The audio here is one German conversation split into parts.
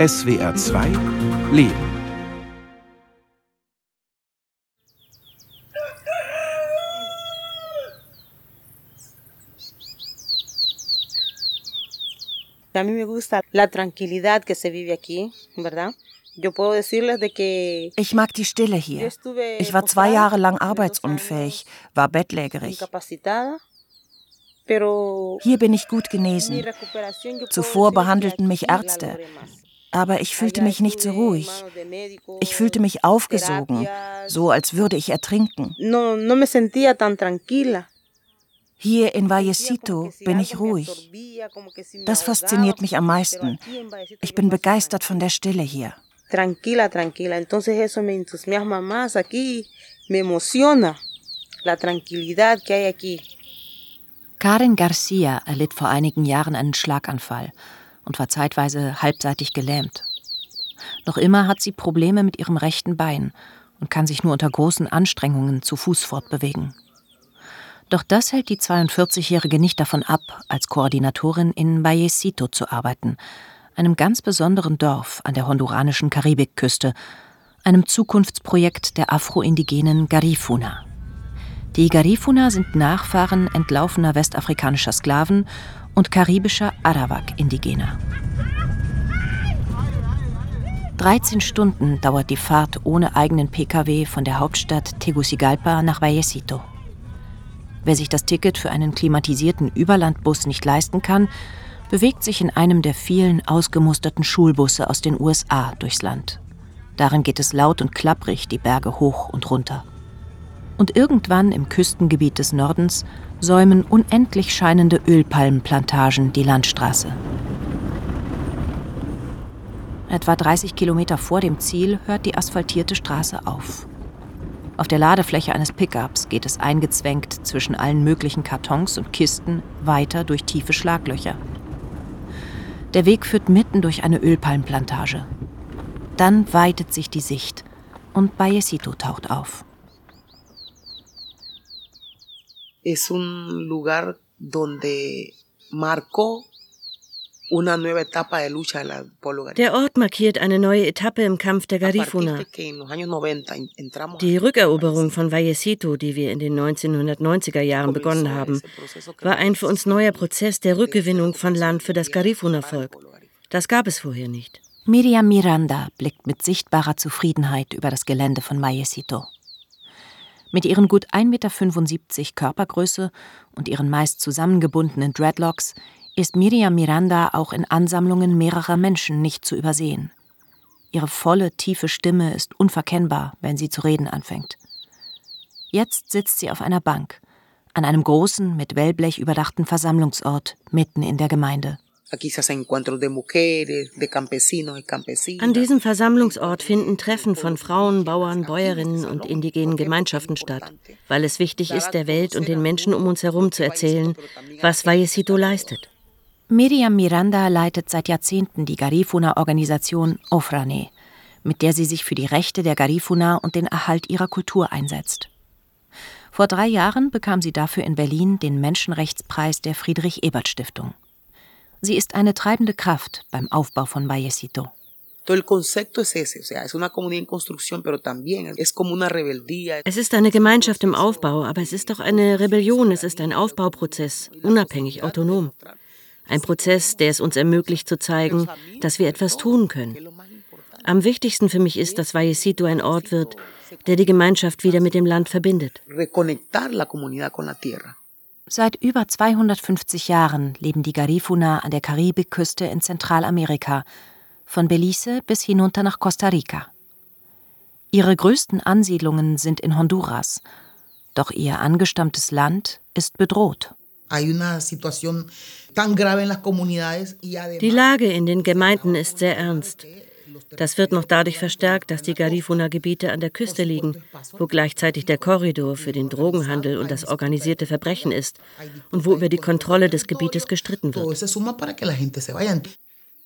SWR 2 Leben. A mí me gusta la tranquilidad que se vive aquí, ¿verdad? Ich mag die Stille hier. Ich war zwei Jahre lang arbeitsunfähig, war bettlägerig. Hier bin ich gut genesen. Zuvor behandelten mich Ärzte. Aber ich fühlte mich nicht so ruhig. Ich fühlte mich aufgesogen, so als würde ich ertrinken. Hier in Vallecito bin ich ruhig. Das fasziniert mich am meisten. Ich bin begeistert von der Stille hier tranquila, tranquila. Entonces eso me entusiasma más aquí, me emociona la tranquilidad que hay aquí. Karin Garcia erlitt vor einigen Jahren einen Schlaganfall und war zeitweise halbseitig gelähmt. Noch immer hat sie Probleme mit ihrem rechten Bein und kann sich nur unter großen Anstrengungen zu Fuß fortbewegen. Doch das hält die 42-Jährige nicht davon ab, als Koordinatorin in Vallecito zu arbeiten, einem ganz besonderen Dorf an der honduranischen Karibikküste, einem Zukunftsprojekt der afroindigenen Garifuna. Die Garifuna sind Nachfahren entlaufener westafrikanischer Sklaven und karibischer Arawak-Indigener. 13 Stunden dauert die Fahrt ohne eigenen Pkw von der Hauptstadt Tegucigalpa nach Vallecito. Wer sich das Ticket für einen klimatisierten Überlandbus nicht leisten kann, bewegt sich in einem der vielen ausgemusterten Schulbusse aus den USA durchs Land. Darin geht es laut und klapprig die Berge hoch und runter. Und irgendwann im Küstengebiet des Nordens säumen unendlich scheinende Ölpalmenplantagen die Landstraße. Etwa 30 Kilometer vor dem Ziel hört die asphaltierte Straße auf. Auf der Ladefläche eines Pickups geht es eingezwängt zwischen allen möglichen Kartons und Kisten weiter durch tiefe Schlaglöcher. Der Weg führt mitten durch eine Ölpalmplantage. Dann weitet sich die Sicht und Bayesito taucht auf. Es un lugar donde marcó der Ort markiert eine neue Etappe im Kampf der Garifuna. Die Rückeroberung von Vallecito, die wir in den 1990er Jahren begonnen haben, war ein für uns neuer Prozess der Rückgewinnung von Land für das Garifuna-Volk. Das gab es vorher nicht. Miriam Miranda blickt mit sichtbarer Zufriedenheit über das Gelände von Vallecito. Mit ihren gut 1,75 Meter Körpergröße und ihren meist zusammengebundenen Dreadlocks ist Miriam Miranda auch in Ansammlungen mehrerer Menschen nicht zu übersehen. Ihre volle, tiefe Stimme ist unverkennbar, wenn sie zu reden anfängt. Jetzt sitzt sie auf einer Bank, an einem großen, mit Wellblech überdachten Versammlungsort mitten in der Gemeinde. An diesem Versammlungsort finden Treffen von Frauen, Bauern, Bäuerinnen und indigenen Gemeinschaften statt, weil es wichtig ist, der Welt und den Menschen um uns herum zu erzählen, was Vallecito leistet. Miriam Miranda leitet seit Jahrzehnten die Garifuna-Organisation Ofrane, mit der sie sich für die Rechte der Garifuna und den Erhalt ihrer Kultur einsetzt. Vor drei Jahren bekam sie dafür in Berlin den Menschenrechtspreis der Friedrich-Ebert-Stiftung. Sie ist eine treibende Kraft beim Aufbau von Vallecito. Es ist eine Gemeinschaft im Aufbau, aber es ist auch eine Rebellion, es ist ein Aufbauprozess, unabhängig, autonom. Ein Prozess, der es uns ermöglicht zu zeigen, dass wir etwas tun können. Am wichtigsten für mich ist, dass Vallecito ein Ort wird, der die Gemeinschaft wieder mit dem Land verbindet. Seit über 250 Jahren leben die Garifuna an der Karibikküste in Zentralamerika, von Belize bis hinunter nach Costa Rica. Ihre größten Ansiedlungen sind in Honduras, doch ihr angestammtes Land ist bedroht. Die Lage in den Gemeinden ist sehr ernst. Das wird noch dadurch verstärkt, dass die Garifuna-Gebiete an der Küste liegen, wo gleichzeitig der Korridor für den Drogenhandel und das organisierte Verbrechen ist und wo über die Kontrolle des Gebietes gestritten wird.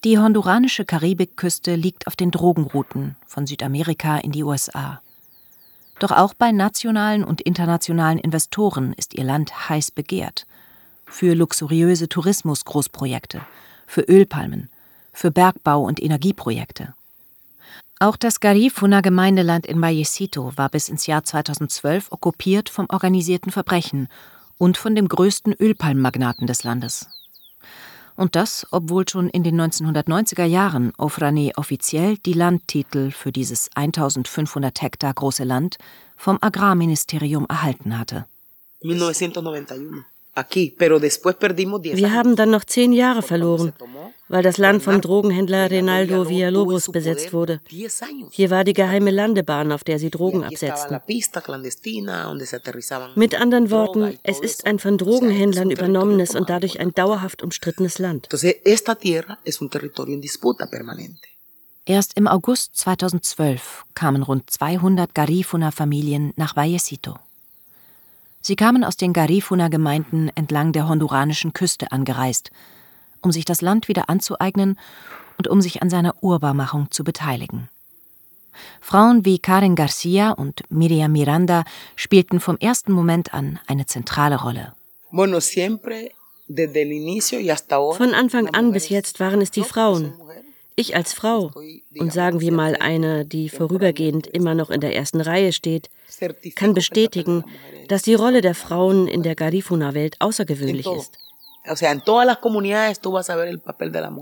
Die honduranische Karibikküste liegt auf den Drogenrouten von Südamerika in die USA. Doch auch bei nationalen und internationalen Investoren ist ihr Land heiß begehrt für luxuriöse Tourismusgroßprojekte, für Ölpalmen, für Bergbau und Energieprojekte. Auch das Garifuna Gemeindeland in Vallecito war bis ins Jahr 2012 okkupiert vom organisierten Verbrechen und von dem größten Ölpalmmagnaten des Landes. Und das, obwohl schon in den 1990er Jahren Ofrane offiziell die Landtitel für dieses 1500 Hektar große Land vom Agrarministerium erhalten hatte. 1991. Wir haben dann noch zehn Jahre verloren, weil das Land vom Drogenhändler Reinaldo Villalobos besetzt wurde. Hier war die geheime Landebahn, auf der sie Drogen absetzten. Mit anderen Worten, es ist ein von Drogenhändlern übernommenes und dadurch ein dauerhaft umstrittenes Land. Erst im August 2012 kamen rund 200 Garifuna-Familien nach Vallecito. Sie kamen aus den Garifuna-Gemeinden entlang der honduranischen Küste angereist, um sich das Land wieder anzueignen und um sich an seiner Urbarmachung zu beteiligen. Frauen wie Karen Garcia und Miriam Miranda spielten vom ersten Moment an eine zentrale Rolle. Von Anfang an bis jetzt waren es die Frauen, ich als Frau, und sagen wir mal eine, die vorübergehend immer noch in der ersten Reihe steht, kann bestätigen, dass die Rolle der Frauen in der Garifuna-Welt außergewöhnlich ist.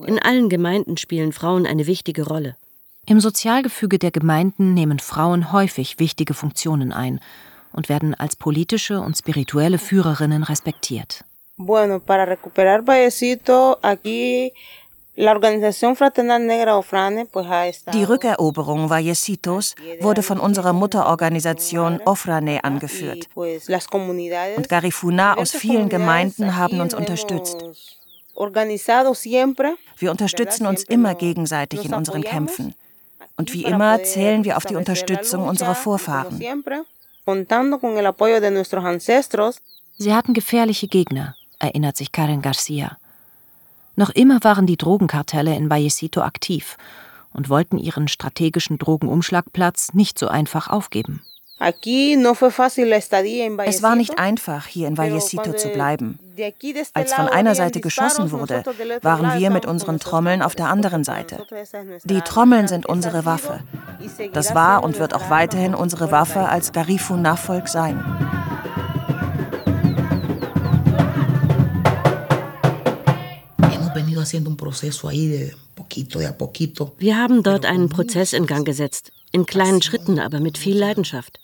In allen Gemeinden spielen Frauen eine wichtige Rolle. Im Sozialgefüge der Gemeinden nehmen Frauen häufig wichtige Funktionen ein und werden als politische und spirituelle Führerinnen respektiert. Bueno, para recuperar Vallecito, aquí die Rückeroberung Vallecitos wurde von unserer Mutterorganisation Ofrane angeführt. Und Garifuna aus vielen Gemeinden haben uns unterstützt. Wir unterstützen uns immer gegenseitig in unseren Kämpfen. Und wie immer zählen wir auf die Unterstützung unserer Vorfahren. Sie hatten gefährliche Gegner, erinnert sich Karen Garcia. Noch immer waren die Drogenkartelle in Vallecito aktiv und wollten ihren strategischen Drogenumschlagplatz nicht so einfach aufgeben. Es war nicht einfach, hier in Vallecito zu bleiben. Als von einer Seite geschossen wurde, waren wir mit unseren Trommeln auf der anderen Seite. Die Trommeln sind unsere Waffe. Das war und wird auch weiterhin unsere Waffe als Garifu-Nachfolg sein. Wir haben dort einen Prozess in Gang gesetzt, in kleinen Schritten, aber mit viel Leidenschaft,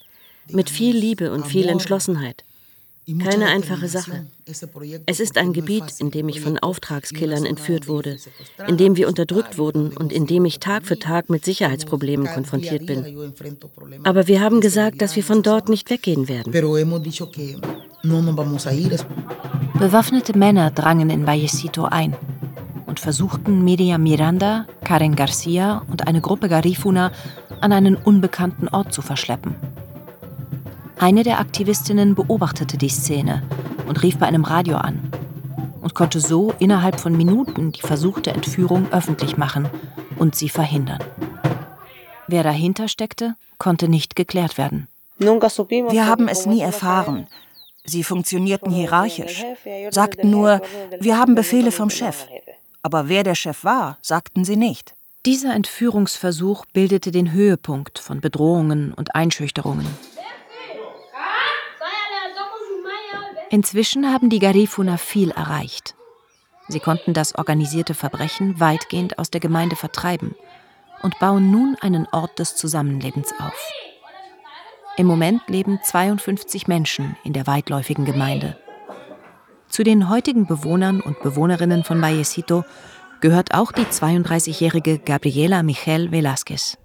mit viel Liebe und viel Entschlossenheit. Keine einfache Sache. Es ist ein Gebiet, in dem ich von Auftragskillern entführt wurde, in dem wir unterdrückt wurden und in dem ich Tag für Tag mit Sicherheitsproblemen konfrontiert bin. Aber wir haben gesagt, dass wir von dort nicht weggehen werden. Bewaffnete Männer drangen in Vallecito ein und versuchten Miriam Miranda, Karen Garcia und eine Gruppe Garifuna an einen unbekannten Ort zu verschleppen. Eine der Aktivistinnen beobachtete die Szene und rief bei einem Radio an und konnte so innerhalb von Minuten die versuchte Entführung öffentlich machen und sie verhindern. Wer dahinter steckte, konnte nicht geklärt werden. Wir haben es nie erfahren. Sie funktionierten hierarchisch, sagten nur, wir haben Befehle vom Chef. Aber wer der Chef war, sagten sie nicht. Dieser Entführungsversuch bildete den Höhepunkt von Bedrohungen und Einschüchterungen. Inzwischen haben die Garifuna viel erreicht. Sie konnten das organisierte Verbrechen weitgehend aus der Gemeinde vertreiben und bauen nun einen Ort des Zusammenlebens auf. Im Moment leben 52 Menschen in der weitläufigen Gemeinde. Zu den heutigen Bewohnern und Bewohnerinnen von Vallecito gehört auch die 32-jährige Gabriela Michel Velázquez.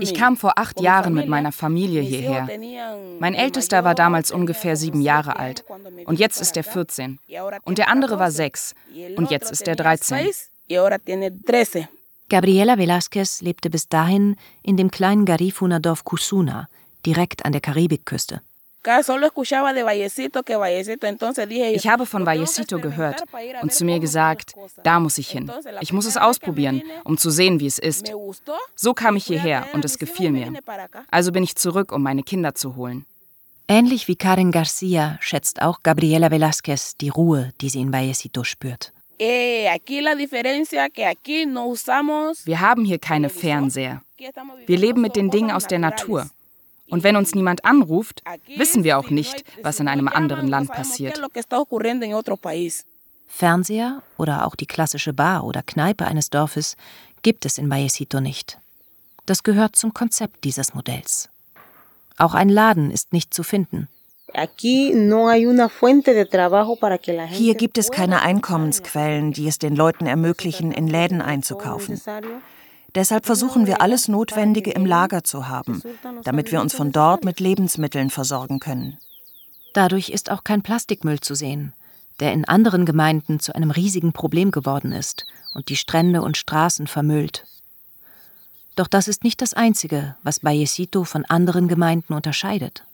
Ich kam vor acht Jahren mit meiner Familie hierher. Mein Ältester war damals ungefähr sieben Jahre alt und jetzt ist er 14. Und der andere war sechs und jetzt ist er 13. Gabriela Velázquez lebte bis dahin in dem kleinen Garifuna-Dorf Cusuna, direkt an der Karibikküste. Ich habe von Vallecito gehört und zu mir gesagt, da muss ich hin. Ich muss es ausprobieren, um zu sehen, wie es ist. So kam ich hierher und es gefiel mir. Also bin ich zurück, um meine Kinder zu holen. Ähnlich wie Karen Garcia schätzt auch Gabriela Velázquez die Ruhe, die sie in Vallecito spürt. Eh, Wir haben hier keine Fernseher. Wir leben mit den Dingen aus der Natur. Und wenn uns niemand anruft, wissen wir auch nicht, was in einem anderen Land passiert. Fernseher oder auch die klassische Bar oder Kneipe eines Dorfes gibt es in Vallecito nicht. Das gehört zum Konzept dieses Modells. Auch ein Laden ist nicht zu finden. Hier gibt es keine Einkommensquellen, die es den Leuten ermöglichen, in Läden einzukaufen. Deshalb versuchen wir alles Notwendige im Lager zu haben, damit wir uns von dort mit Lebensmitteln versorgen können. Dadurch ist auch kein Plastikmüll zu sehen, der in anderen Gemeinden zu einem riesigen Problem geworden ist und die Strände und Straßen vermüllt. Doch das ist nicht das Einzige, was Bayesito von anderen Gemeinden unterscheidet.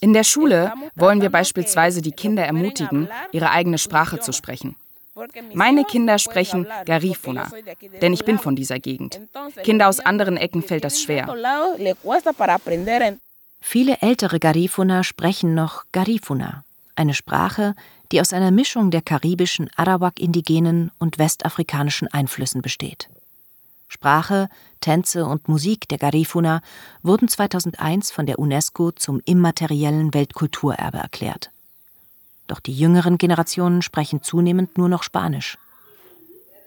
In der Schule wollen wir beispielsweise die Kinder ermutigen, ihre eigene Sprache zu sprechen. Meine Kinder sprechen Garifuna, denn ich bin von dieser Gegend. Kinder aus anderen Ecken fällt das schwer. Viele ältere Garifuna sprechen noch Garifuna, eine Sprache, die aus einer Mischung der karibischen Arawak-indigenen und westafrikanischen Einflüssen besteht. Sprache, Tänze und Musik der Garifuna wurden 2001 von der UNESCO zum immateriellen Weltkulturerbe erklärt. Doch die jüngeren Generationen sprechen zunehmend nur noch Spanisch.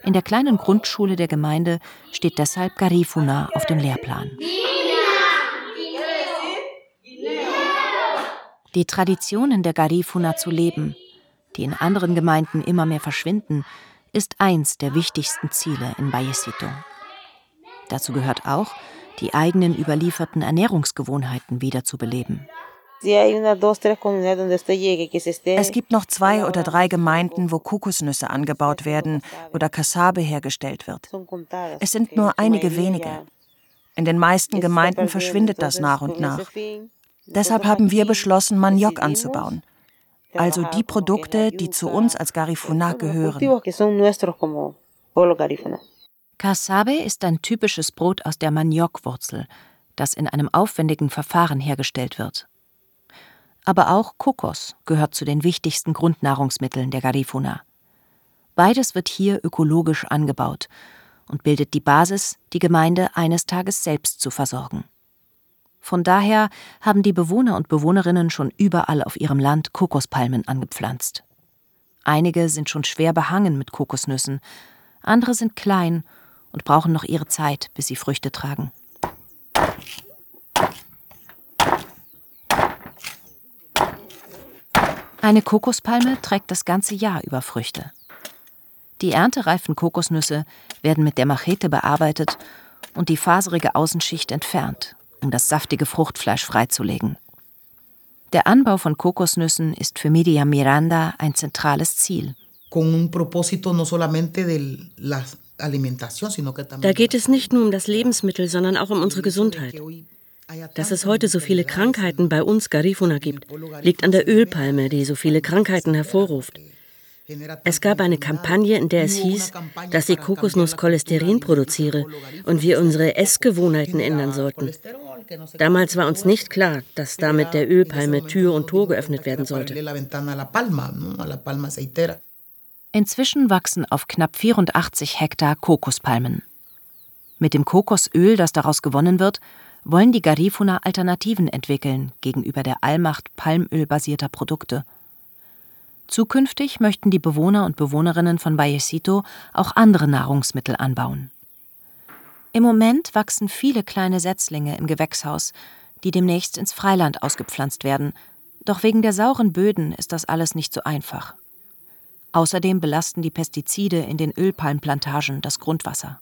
In der kleinen Grundschule der Gemeinde steht deshalb Garifuna auf dem Lehrplan. Die Traditionen der Garifuna zu leben, die in anderen Gemeinden immer mehr verschwinden, ist eins der wichtigsten Ziele in Vallecito. Dazu gehört auch, die eigenen überlieferten Ernährungsgewohnheiten wiederzubeleben. Es gibt noch zwei oder drei Gemeinden, wo Kokosnüsse angebaut werden oder Kassabe hergestellt wird. Es sind nur einige wenige. In den meisten Gemeinden verschwindet das nach und nach. Deshalb haben wir beschlossen, Maniok anzubauen. Also die Produkte, die zu uns als Garifuna gehören. Kassabe ist ein typisches Brot aus der Maniokwurzel, das in einem aufwendigen Verfahren hergestellt wird. Aber auch Kokos gehört zu den wichtigsten Grundnahrungsmitteln der Garifuna. Beides wird hier ökologisch angebaut und bildet die Basis, die Gemeinde eines Tages selbst zu versorgen. Von daher haben die Bewohner und Bewohnerinnen schon überall auf ihrem Land Kokospalmen angepflanzt. Einige sind schon schwer behangen mit Kokosnüssen, andere sind klein und brauchen noch ihre Zeit, bis sie Früchte tragen. Eine Kokospalme trägt das ganze Jahr über Früchte. Die erntereifen Kokosnüsse werden mit der Machete bearbeitet und die faserige Außenschicht entfernt, um das saftige Fruchtfleisch freizulegen. Der Anbau von Kokosnüssen ist für Media Miranda ein zentrales Ziel. Da geht es nicht nur um das Lebensmittel, sondern auch um unsere Gesundheit. Dass es heute so viele Krankheiten bei uns Garifuna gibt, liegt an der Ölpalme, die so viele Krankheiten hervorruft. Es gab eine Kampagne, in der es hieß, dass die Kokosnuss Cholesterin produziere und wir unsere Essgewohnheiten ändern sollten. Damals war uns nicht klar, dass damit der Ölpalme Tür und Tor geöffnet werden sollte. Inzwischen wachsen auf knapp 84 Hektar Kokospalmen. Mit dem Kokosöl, das daraus gewonnen wird, wollen die Garifuna Alternativen entwickeln gegenüber der Allmacht palmölbasierter Produkte. Zukünftig möchten die Bewohner und Bewohnerinnen von Vallecito auch andere Nahrungsmittel anbauen. Im Moment wachsen viele kleine Setzlinge im Gewächshaus, die demnächst ins Freiland ausgepflanzt werden, doch wegen der sauren Böden ist das alles nicht so einfach. Außerdem belasten die Pestizide in den Ölpalmplantagen das Grundwasser.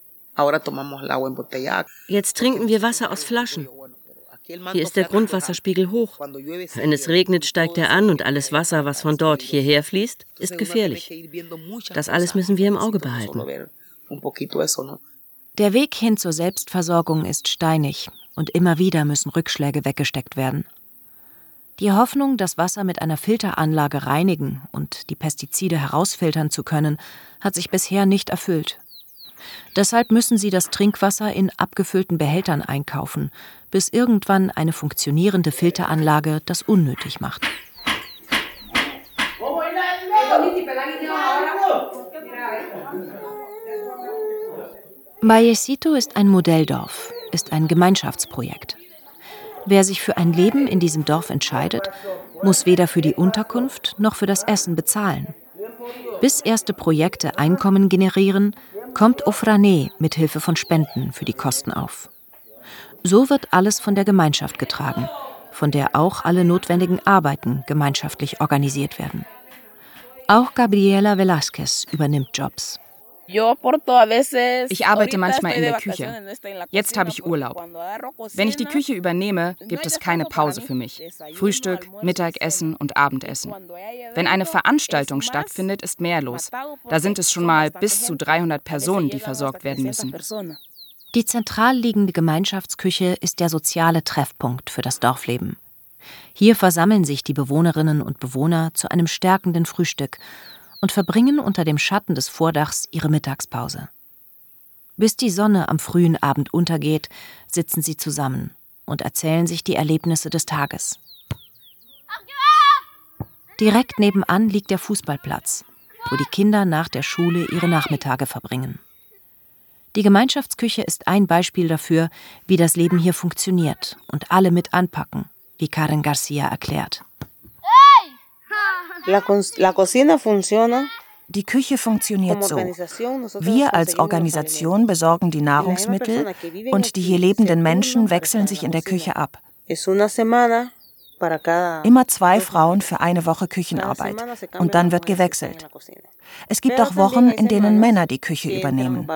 Jetzt trinken wir Wasser aus Flaschen. Hier ist der Grundwasserspiegel hoch. Wenn es regnet, steigt er an und alles Wasser, was von dort hierher fließt, ist gefährlich. Das alles müssen wir im Auge behalten. Der Weg hin zur Selbstversorgung ist steinig und immer wieder müssen Rückschläge weggesteckt werden. Die Hoffnung, das Wasser mit einer Filteranlage reinigen und die Pestizide herausfiltern zu können, hat sich bisher nicht erfüllt. Deshalb müssen sie das Trinkwasser in abgefüllten Behältern einkaufen, bis irgendwann eine funktionierende Filteranlage das unnötig macht. Vallecito ist ein Modelldorf, ist ein Gemeinschaftsprojekt. Wer sich für ein Leben in diesem Dorf entscheidet, muss weder für die Unterkunft noch für das Essen bezahlen. Bis erste Projekte Einkommen generieren, kommt Ofrane mit Hilfe von Spenden für die Kosten auf. So wird alles von der Gemeinschaft getragen, von der auch alle notwendigen Arbeiten gemeinschaftlich organisiert werden. Auch Gabriela Velázquez übernimmt Jobs. Ich arbeite manchmal in der Küche. Jetzt habe ich Urlaub. Wenn ich die Küche übernehme, gibt es keine Pause für mich. Frühstück, Mittagessen und Abendessen. Wenn eine Veranstaltung stattfindet, ist mehr los. Da sind es schon mal bis zu 300 Personen, die versorgt werden müssen. Die zentral liegende Gemeinschaftsküche ist der soziale Treffpunkt für das Dorfleben. Hier versammeln sich die Bewohnerinnen und Bewohner zu einem stärkenden Frühstück und verbringen unter dem Schatten des Vordachs ihre Mittagspause. Bis die Sonne am frühen Abend untergeht, sitzen sie zusammen und erzählen sich die Erlebnisse des Tages. Direkt nebenan liegt der Fußballplatz, wo die Kinder nach der Schule ihre Nachmittage verbringen. Die Gemeinschaftsküche ist ein Beispiel dafür, wie das Leben hier funktioniert und alle mit anpacken, wie Karen Garcia erklärt. Die Küche funktioniert so. Wir als Organisation besorgen die Nahrungsmittel und die hier lebenden Menschen wechseln sich in der Küche ab. Immer zwei Frauen für eine Woche Küchenarbeit und dann wird gewechselt. Es gibt auch Wochen, in denen Männer die Küche übernehmen.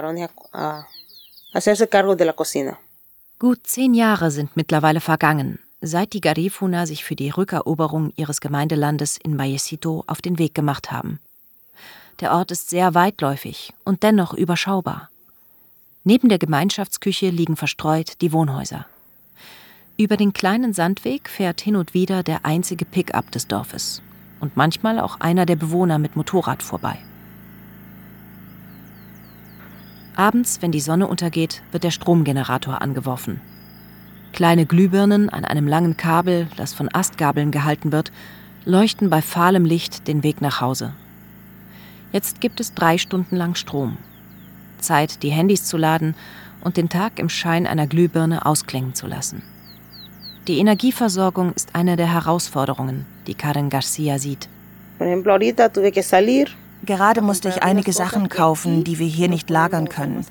Gut zehn Jahre sind mittlerweile vergangen, seit die Garifuna sich für die Rückeroberung ihres Gemeindelandes in Mayesito auf den Weg gemacht haben. Der Ort ist sehr weitläufig und dennoch überschaubar. Neben der Gemeinschaftsküche liegen verstreut die Wohnhäuser. Über den kleinen Sandweg fährt hin und wieder der einzige Pickup des Dorfes und manchmal auch einer der Bewohner mit Motorrad vorbei. Abends, wenn die Sonne untergeht, wird der Stromgenerator angeworfen. Kleine Glühbirnen an einem langen Kabel, das von Astgabeln gehalten wird, leuchten bei fahlem Licht den Weg nach Hause. Jetzt gibt es drei Stunden lang Strom. Zeit, die Handys zu laden und den Tag im Schein einer Glühbirne ausklingen zu lassen. Die Energieversorgung ist eine der Herausforderungen, die Karen Garcia sieht. Gerade musste ich einige Sachen kaufen, die wir hier nicht lagern können.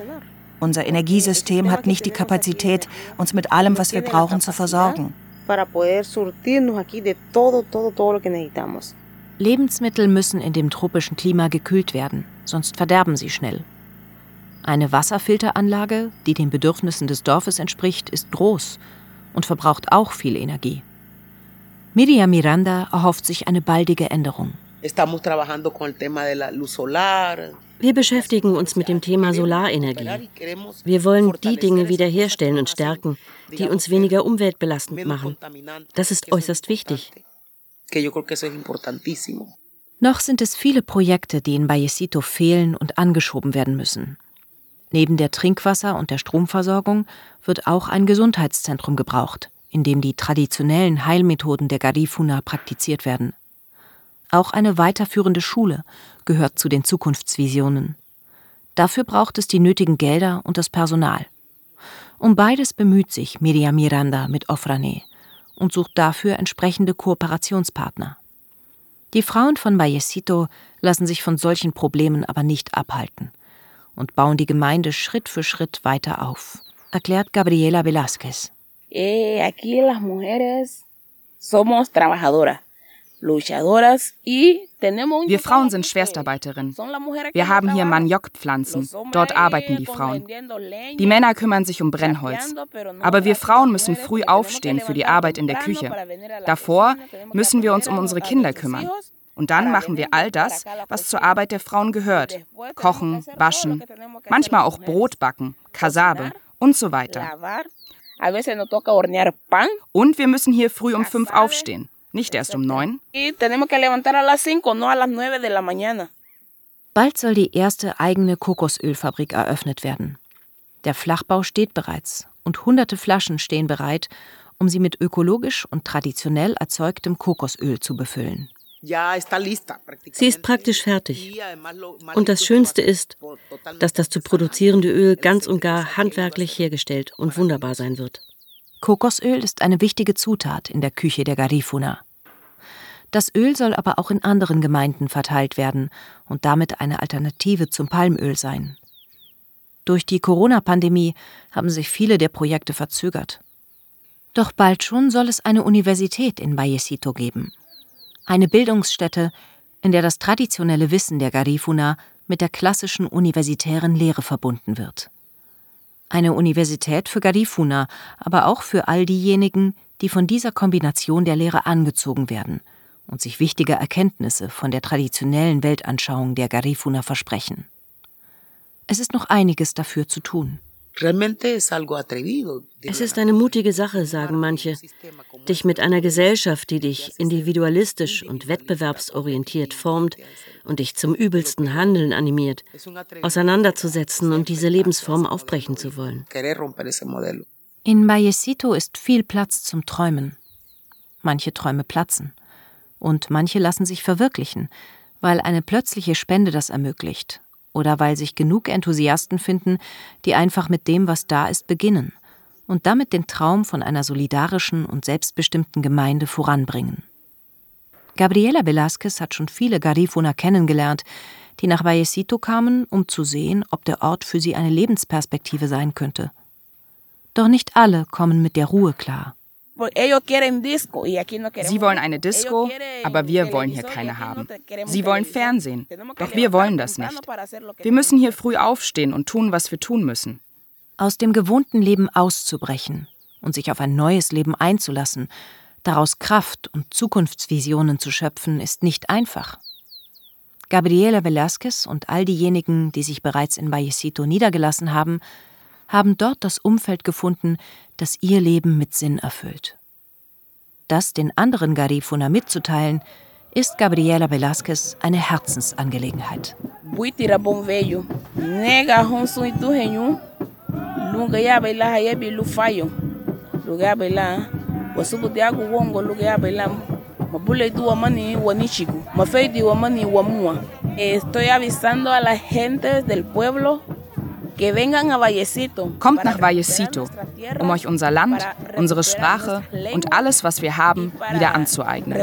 Unser Energiesystem hat nicht die Kapazität, uns mit allem, was wir brauchen, zu versorgen. Lebensmittel müssen in dem tropischen Klima gekühlt werden, sonst verderben sie schnell. Eine Wasserfilteranlage, die den Bedürfnissen des Dorfes entspricht, ist groß und verbraucht auch viel Energie. Miriam Miranda erhofft sich eine baldige Änderung. Wir beschäftigen uns mit dem Thema Solarenergie. Wir wollen die Dinge wiederherstellen und stärken, die uns weniger umweltbelastend machen. Das ist äußerst wichtig. Noch sind es viele Projekte, die in Vallecito fehlen und angeschoben werden müssen. Neben der Trinkwasser- und der Stromversorgung wird auch ein Gesundheitszentrum gebraucht, in dem die traditionellen Heilmethoden der Garifuna praktiziert werden. Auch eine weiterführende Schule gehört zu den Zukunftsvisionen. Dafür braucht es die nötigen Gelder und das Personal. Um beides bemüht sich Miriam Miranda mit Ofrane und sucht dafür entsprechende Kooperationspartner. Die Frauen von Vallecito lassen sich von solchen Problemen aber nicht abhalten und bauen die Gemeinde Schritt für Schritt weiter auf, erklärt Gabriela Velázquez. Eh, aquí las mujeres somos trabajadoras. Wir Frauen sind Schwerstarbeiterinnen. Wir haben hier Maniokpflanzen. Dort arbeiten die Frauen. Die Männer kümmern sich um Brennholz. Aber wir Frauen müssen früh aufstehen für die Arbeit in der Küche. Davor müssen wir uns um unsere Kinder kümmern. Und dann machen wir all das, was zur Arbeit der Frauen gehört. Kochen, waschen, manchmal auch Brot backen, Kasabe und so weiter. Und wir müssen hier früh um fünf aufstehen. Nicht erst um neun. Bald soll die erste eigene Kokosölfabrik eröffnet werden. Der Flachbau steht bereits und hunderte Flaschen stehen bereit, um sie mit ökologisch und traditionell erzeugtem Kokosöl zu befüllen. Sie ist praktisch fertig. Und das Schönste ist, dass das zu produzierende Öl ganz und gar handwerklich hergestellt und wunderbar sein wird. Kokosöl ist eine wichtige Zutat in der Küche der Garifuna. Das Öl soll aber auch in anderen Gemeinden verteilt werden und damit eine Alternative zum Palmöl sein. Durch die Corona-Pandemie haben sich viele der Projekte verzögert. Doch bald schon soll es eine Universität in Vallecito geben. Eine Bildungsstätte, in der das traditionelle Wissen der Garifuna mit der klassischen universitären Lehre verbunden wird. Eine Universität für Garifuna, aber auch für all diejenigen, die von dieser Kombination der Lehre angezogen werden und sich wichtige Erkenntnisse von der traditionellen Weltanschauung der Garifuna versprechen. Es ist noch einiges dafür zu tun. Es ist eine mutige Sache, sagen manche, dich mit einer Gesellschaft, die dich individualistisch und wettbewerbsorientiert formt und dich zum übelsten Handeln animiert, auseinanderzusetzen und diese Lebensform aufbrechen zu wollen. In Vallecito ist viel Platz zum Träumen. Manche Träume platzen und manche lassen sich verwirklichen, weil eine plötzliche Spende das ermöglicht oder weil sich genug Enthusiasten finden, die einfach mit dem, was da ist, beginnen und damit den Traum von einer solidarischen und selbstbestimmten Gemeinde voranbringen. Gabriela Velázquez hat schon viele Garifuna kennengelernt, die nach Vallecito kamen, um zu sehen, ob der Ort für sie eine Lebensperspektive sein könnte. Doch nicht alle kommen mit der Ruhe klar. Sie wollen eine Disco, aber wir wollen hier keine haben. Sie wollen Fernsehen, doch wir wollen das nicht. Wir müssen hier früh aufstehen und tun, was wir tun müssen. Aus dem gewohnten Leben auszubrechen und sich auf ein neues Leben einzulassen, daraus Kraft und Zukunftsvisionen zu schöpfen, ist nicht einfach. Gabriela Velázquez und all diejenigen, die sich bereits in Vallecito niedergelassen haben, haben dort das Umfeld gefunden, das ihr Leben mit Sinn erfüllt. Das den anderen Garifuna mitzuteilen, ist Gabriela Velázquez eine Herzensangelegenheit. Estoy avisando a la gente del pueblo Kommt nach Vallecito, um euch unser Land, unsere Sprache und alles, was wir haben, wieder anzueignen.